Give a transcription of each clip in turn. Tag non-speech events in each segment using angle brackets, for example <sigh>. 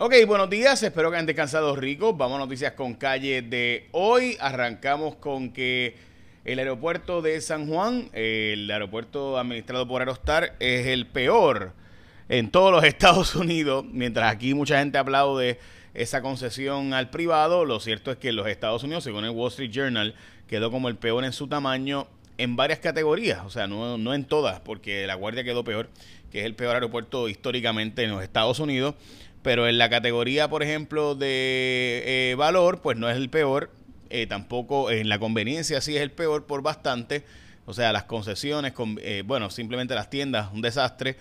Ok, buenos días, espero que hayan descansado ricos. Vamos a noticias con calle de hoy. Arrancamos con que el aeropuerto de San Juan, el aeropuerto administrado por Aerostar, es el peor en todos los <laughs> Estados Unidos. Mientras aquí mucha gente aplaude esa concesión al privado, lo cierto es que en los Estados Unidos, según el Wall Street Journal, quedó como el peor en su tamaño en varias categorías, o sea, no, no en todas, porque La Guardia quedó peor, que es el peor aeropuerto históricamente en los Estados Unidos pero en la categoría, por ejemplo, de eh, valor, pues no es el peor, eh, tampoco en la conveniencia sí es el peor por bastante, o sea, las concesiones, con, eh, bueno, simplemente las tiendas, un desastre,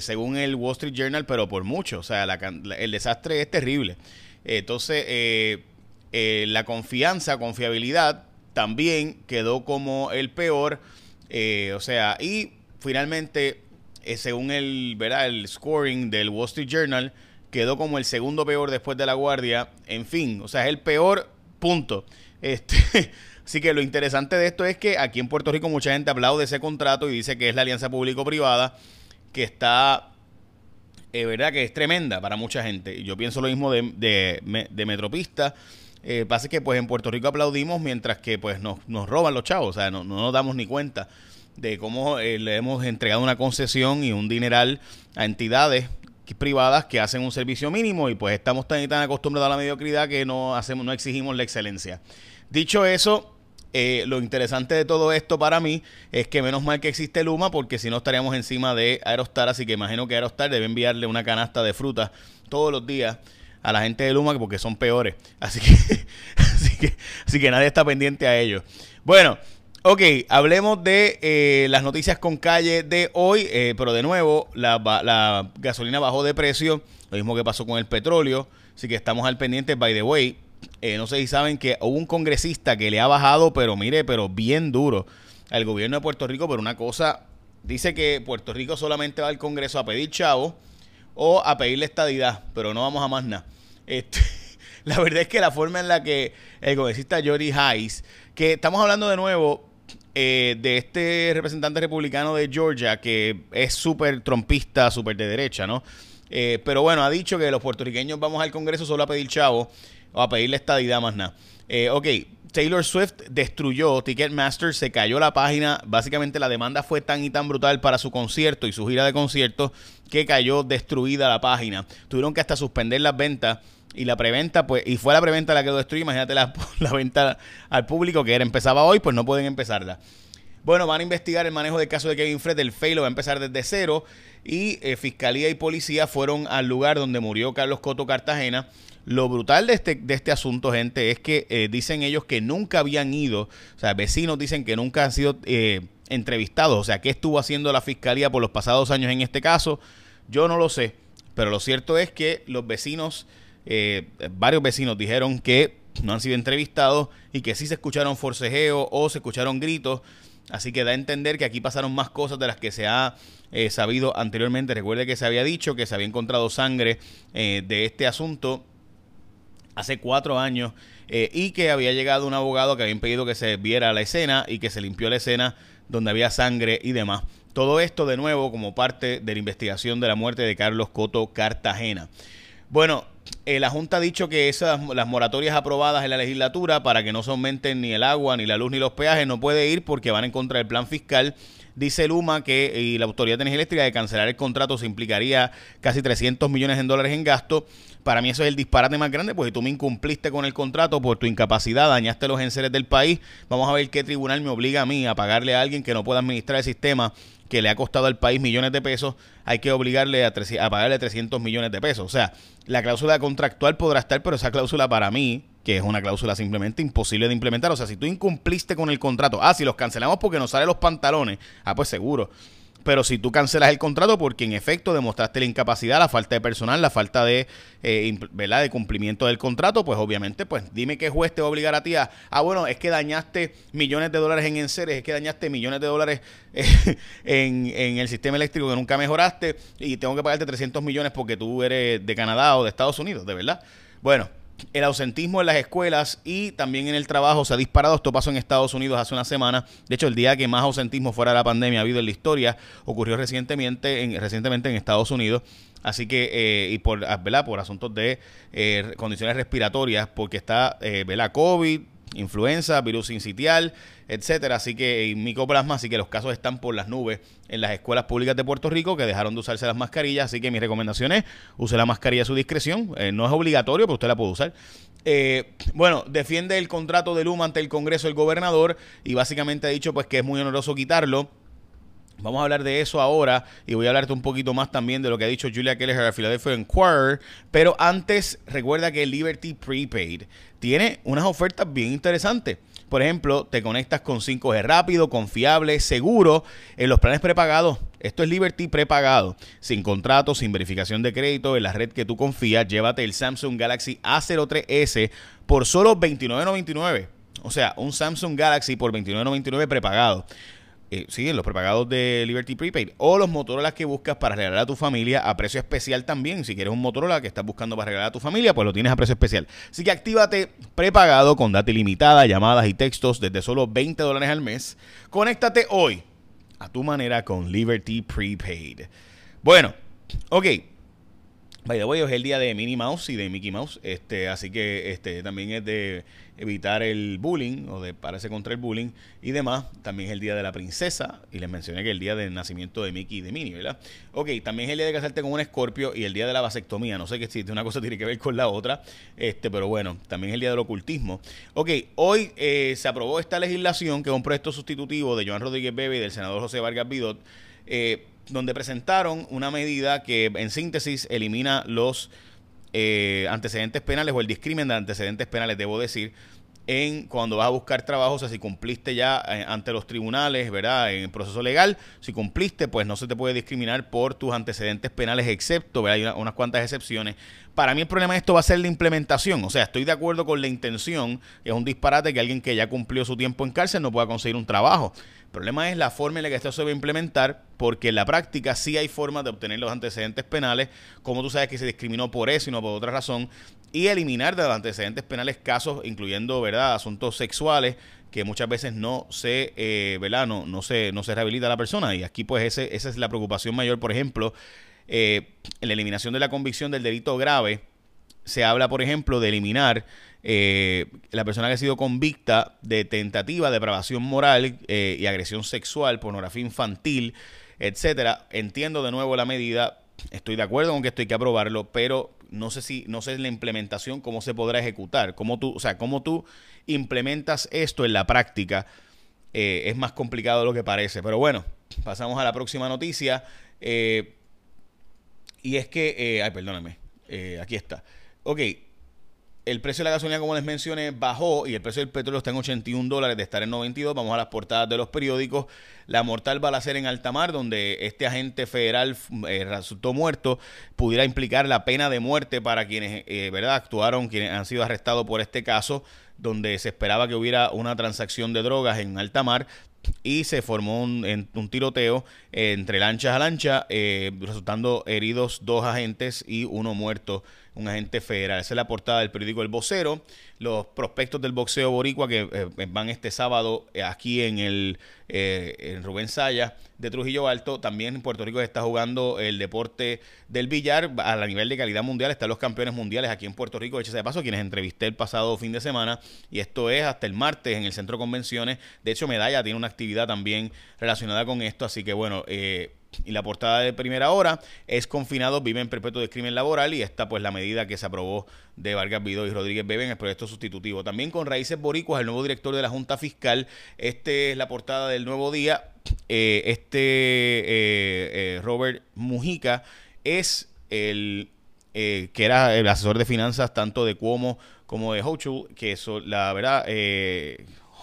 según el Wall Street Journal, pero por mucho, o sea, el desastre es terrible. Entonces, la confianza, confiabilidad, también quedó como el peor, o sea, y finalmente, según el, ¿verdad? el scoring del Wall Street Journal, quedó como el segundo peor después de la guardia. En fin, o sea, es el peor punto. Este, <laughs> así que lo interesante de esto es que aquí en Puerto Rico mucha gente aplaude ese contrato y dice que es la alianza público-privada que está, eh, verdad, que es tremenda para mucha gente. Yo pienso lo mismo de, de, Metropista. Eh, pasa que pues en Puerto Rico aplaudimos mientras que pues nos, nos roban los chavos, o sea, no, no nos damos ni cuenta de cómo eh, le hemos entregado una concesión y un dineral a entidades privadas que hacen un servicio mínimo y pues estamos tan y tan acostumbrados a la mediocridad que no hacemos no exigimos la excelencia. Dicho eso, eh, lo interesante de todo esto para mí es que menos mal que existe Luma porque si no estaríamos encima de Aerostar, así que imagino que Aerostar debe enviarle una canasta de frutas todos los días a la gente de Luma porque son peores. Así que, <laughs> así que, así que nadie está pendiente a ellos. Bueno, Ok, hablemos de eh, las noticias con calle de hoy, eh, pero de nuevo, la, gasolina bajó de precio, lo mismo que pasó con el petróleo, así que estamos al pendiente, by the way, eh, no sé si saben que hubo un congresista que le ha bajado, pero mire, pero bien duro al gobierno de Puerto Rico, pero una cosa, dice que Puerto Rico solamente va al Congreso a pedir chavo o a pedirle estadidad, pero no vamos a más nada. Este, <laughs> la verdad es que la forma en la que el congresista Jory Hayes, que estamos hablando de nuevo eh, de este representante republicano de Georgia que es súper trompista, súper de derecha, ¿no? Eh, pero bueno, ha dicho que los puertorriqueños vamos al Congreso solo a pedir chavo o a pedirle estadidad más nada. Eh, ok, Taylor Swift destruyó Ticketmaster, se cayó la página. Básicamente la demanda fue tan y tan brutal para su concierto y su gira de conciertos que cayó destruida la página. Tuvieron que hasta suspender las ventas y la preventa, pues, y fue la preventa la que lo destruyó. Imagínate la, <laughs> venta al público que era, empezaba hoy, pues no pueden empezarla. Bueno, van a investigar el manejo del caso de Kevin Fred. El failo va a empezar desde cero. Y eh, fiscalía y policía fueron al lugar donde murió Carlos Coto Cartagena. Lo brutal de este, de este asunto, gente, es que eh, dicen ellos que nunca habían ido. O sea, vecinos dicen que nunca han sido eh, entrevistados. O sea, ¿qué estuvo haciendo la fiscalía por los pasados años en este caso? Yo no lo sé. Pero lo cierto es que los vecinos eh, varios vecinos dijeron que no han sido entrevistados y que sí se escucharon forcejeo o se escucharon gritos. Así que da a entender que aquí pasaron más cosas de las que se ha eh, sabido anteriormente. Recuerde que se había dicho que se había encontrado sangre eh, de este asunto hace cuatro años y que había llegado un abogado que había impedido que se viera la escena y que se limpió la escena donde había sangre y demás. Todo esto de nuevo como parte de la investigación de la muerte de Carlos Coto Cartagena. Bueno, eh, la Junta ha dicho que esas las moratorias aprobadas en la legislatura para que no se aumenten ni el agua, ni la luz, ni los peajes no puede ir porque van en contra del plan fiscal. Dice Luma que y la Autoridad de Energía Eléctrica de cancelar el contrato se implicaría casi 300 millones en dólares en gasto. Para mí eso es el disparate más grande porque tú me incumpliste con el contrato por tu incapacidad, dañaste los enseres del país. Vamos a ver qué tribunal me obliga a mí a pagarle a alguien que no pueda administrar el sistema que le ha costado al país millones de pesos, hay que obligarle a, a pagarle 300 millones de pesos. O sea, la cláusula contractual podrá estar, pero esa cláusula para mí, que es una cláusula simplemente imposible de implementar. O sea, si tú incumpliste con el contrato, ah, si los cancelamos porque nos salen los pantalones, ah, pues seguro pero si tú cancelas el contrato porque en efecto demostraste la incapacidad, la falta de personal, la falta de, eh, ¿verdad? de cumplimiento del contrato, pues obviamente, pues dime qué juez te va a obligar a ti a, ah, bueno, es que dañaste millones de dólares en enseres, es que dañaste millones de dólares eh, <laughs> en, en, el sistema eléctrico que nunca mejoraste y tengo que pagarte 300 millones porque tú eres de Canadá o de Estados Unidos, de verdad. Bueno, el ausentismo en las escuelas y también en el trabajo se ha disparado. Esto pasó en Estados Unidos hace una semana. De hecho, el día que más ausentismo fuera de la pandemia ha habido en la historia ocurrió recientemente en, recientemente en Estados Unidos. Así que, eh, y por, ah, ¿verdad? por asuntos de eh, condiciones respiratorias, porque está, eh, ¿verdad? COVID, influenza, virus incitial, etcétera, así que y micoplasma, así que los casos están por las nubes en las escuelas públicas de Puerto Rico que dejaron de usarse las mascarillas, así que mi recomendación es use la mascarilla a su discreción, eh, no es obligatorio, pero usted la puede usar. Eh, bueno, defiende el contrato de Luma ante el Congreso el gobernador y básicamente ha dicho pues que es muy oneroso quitarlo Vamos a hablar de eso ahora y voy a hablarte un poquito más también de lo que ha dicho Julia Keller a Philadelphia Inquirer. Pero antes, recuerda que Liberty Prepaid tiene unas ofertas bien interesantes. Por ejemplo, te conectas con 5G rápido, confiable, seguro en los planes prepagados. Esto es Liberty prepagado, sin contrato, sin verificación de crédito, en la red que tú confías. Llévate el Samsung Galaxy A03S por solo $29.99. O sea, un Samsung Galaxy por $29.99 prepagado eh, sí, en los prepagados de Liberty Prepaid o los Motorola que buscas para regalar a tu familia a precio especial también. Si quieres un Motorola que estás buscando para regalar a tu familia, pues lo tienes a precio especial. Así que actívate prepagado con data ilimitada, llamadas y textos desde solo 20 dólares al mes. Conéctate hoy a tu manera con Liberty Prepaid. Bueno, ok. By the way, es el día de Minnie Mouse y de Mickey Mouse. Este, así que este también es de evitar el bullying o de pararse contra el bullying y demás. También es el día de la princesa y les mencioné que el día del nacimiento de Mickey y de Minnie, ¿verdad? Ok, también es el día de casarte con un escorpio y el día de la vasectomía. No sé que si una cosa <laughs> tiene que ver con la otra, este, pero bueno, también es el día del ocultismo. Ok, hoy eh, se aprobó esta legislación que es un proyecto sustitutivo de Joan Rodríguez Bebe y del senador José Vargas Bidot, eh, donde presentaron una medida que en síntesis elimina los eh, antecedentes penales o el discrimen de antecedentes penales, debo decir, en cuando vas a buscar trabajo, o sea, si cumpliste ya eh, ante los tribunales, ¿verdad? En el proceso legal, si cumpliste, pues no se te puede discriminar por tus antecedentes penales, excepto, ¿verdad? Hay unas cuantas excepciones. Para mí el problema de esto va a ser la implementación, o sea, estoy de acuerdo con la intención, es un disparate que alguien que ya cumplió su tiempo en cárcel no pueda conseguir un trabajo. El problema es la forma en la que esto se va a implementar, porque en la práctica sí hay formas de obtener los antecedentes penales, como tú sabes que se discriminó por eso y no por otra razón, y eliminar de los antecedentes penales casos, incluyendo verdad asuntos sexuales, que muchas veces no se, eh, ¿verdad? No, no, se, no se rehabilita a la persona. Y aquí pues ese, esa es la preocupación mayor, por ejemplo, eh, en la eliminación de la convicción del delito grave, se habla, por ejemplo, de eliminar eh, la persona que ha sido convicta de tentativa, depravación moral eh, y agresión sexual, pornografía infantil, etcétera. Entiendo de nuevo la medida, estoy de acuerdo con que esto hay que aprobarlo, pero no sé si, no sé la implementación, cómo se podrá ejecutar, cómo tú, o sea, cómo tú implementas esto en la práctica. Eh, es más complicado de lo que parece. Pero bueno, pasamos a la próxima noticia. y es que, ay, perdóname, aquí está. Ok, el precio de la gasolina, como les mencioné, bajó y el precio del petróleo está en 81 dólares de estar en 92. Vamos a las portadas de los periódicos. La mortal balacera en Altamar, donde este agente federal eh, resultó muerto, pudiera implicar la pena de muerte para quienes, eh, ¿verdad?, actuaron, quienes han sido arrestados por este caso, donde se esperaba que hubiera una transacción de drogas en Altamar y se formó un, un tiroteo entre lanchas a lancha, eh, resultando heridos dos agentes y uno muerto un agente federal. Esa es la portada del periódico El Vocero. Los prospectos del boxeo boricua que eh, van este sábado eh, aquí en el eh, en Rubén Saya de Trujillo Alto. También en Puerto Rico se está jugando el deporte del billar a la nivel de calidad mundial. Están los campeones mundiales aquí en Puerto Rico. Échese de paso, quienes entrevisté el pasado fin de semana. Y esto es hasta el martes en el Centro Convenciones. De hecho, Medalla tiene una actividad también relacionada con esto. Así que bueno, eh, y la portada de primera hora es confinados vive en perpetuo de crimen laboral y esta pues la medida que se aprobó de Vargas Vidó y Rodríguez Bebe en el proyecto sustitutivo. También con Raíces Boricuas, el nuevo director de la Junta Fiscal. Este es la portada del nuevo día. Eh, este eh, eh, Robert Mujica es el que era el asesor de finanzas tanto de Cuomo como de Hochul, que eso, la verdad,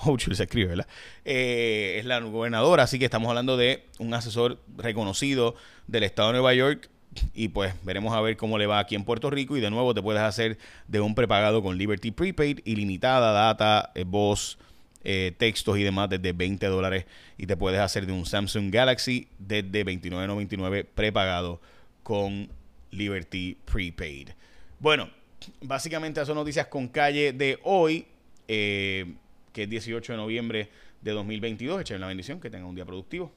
<laughs> se escribe, ¿verdad? Eh, es la gobernadora, así que estamos hablando de un asesor reconocido del estado de Nueva York y pues veremos a ver cómo le va aquí en Puerto Rico y de nuevo te puedes hacer de un prepagado con Liberty Prepaid, ilimitada data, eh, voz, eh, textos y demás desde 20 dólares y te puedes hacer de un Samsung Galaxy desde 29.99 prepagado con Liberty Prepaid. Bueno, básicamente esas son noticias con calle de hoy, eh, que es 18 de noviembre de 2022. Echen la bendición, que tengan un día productivo.